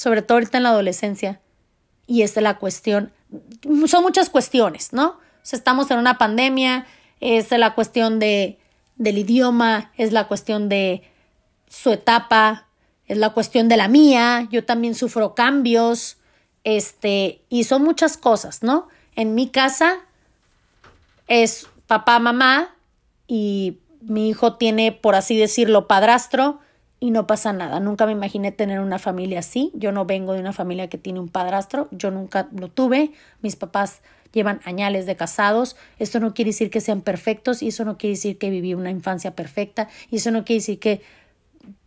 sobre todo ahorita en la adolescencia. Y es la cuestión. Son muchas cuestiones, ¿no? O sea, estamos en una pandemia, es la cuestión de, del idioma, es la cuestión de su etapa, es la cuestión de la mía, yo también sufro cambios, este, y son muchas cosas, ¿no? En mi casa es papá, mamá, y mi hijo tiene, por así decirlo, padrastro, y no pasa nada. Nunca me imaginé tener una familia así. Yo no vengo de una familia que tiene un padrastro. Yo nunca lo tuve. Mis papás llevan añales de casados. Esto no quiere decir que sean perfectos y eso no quiere decir que viví una infancia perfecta y eso no quiere decir que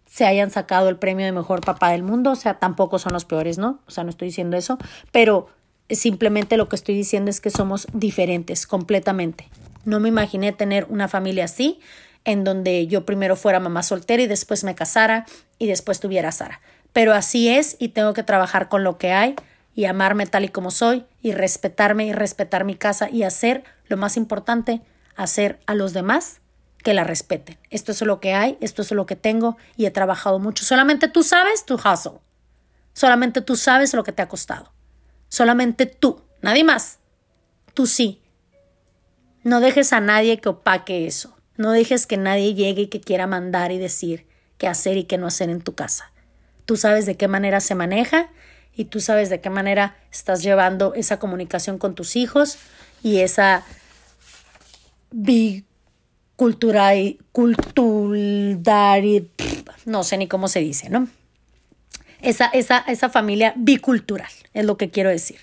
se hayan sacado el premio de mejor papá del mundo. O sea, tampoco son los peores, ¿no? O sea, no estoy diciendo eso, pero simplemente lo que estoy diciendo es que somos diferentes completamente. No me imaginé tener una familia así en donde yo primero fuera mamá soltera y después me casara y después tuviera a Sara. Pero así es y tengo que trabajar con lo que hay y amarme tal y como soy y respetarme y respetar mi casa y hacer lo más importante, hacer a los demás que la respeten. Esto es lo que hay, esto es lo que tengo y he trabajado mucho. Solamente tú sabes tu hustle. Solamente tú sabes lo que te ha costado. Solamente tú, nadie más. Tú sí. No dejes a nadie que opaque eso. No dejes que nadie llegue y que quiera mandar y decir qué hacer y qué no hacer en tu casa. Tú sabes de qué manera se maneja y tú sabes de qué manera estás llevando esa comunicación con tus hijos y esa bicultural, cultural, no sé ni cómo se dice, ¿no? Esa, esa, esa familia bicultural es lo que quiero decir.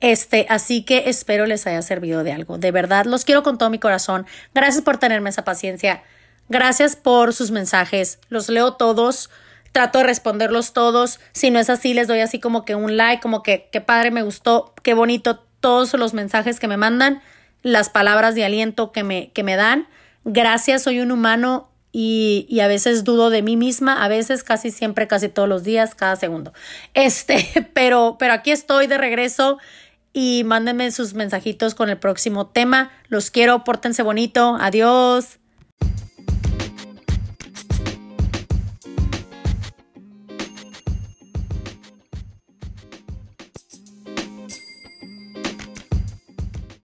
Este, así que espero les haya servido de algo. De verdad, los quiero con todo mi corazón. Gracias por tenerme esa paciencia. Gracias por sus mensajes. Los leo todos. Trato de responderlos todos. Si no es así, les doy así como que un like, como que qué padre me gustó, qué bonito todos los mensajes que me mandan, las palabras de aliento que me, que me dan. Gracias, soy un humano y, a veces dudo de mí misma, a veces casi siempre, casi todos los días, cada segundo. Este, <laughs> pero, pero aquí estoy de regreso y mándenme sus mensajitos con el próximo tema. Los quiero, pórtense bonito. Adiós.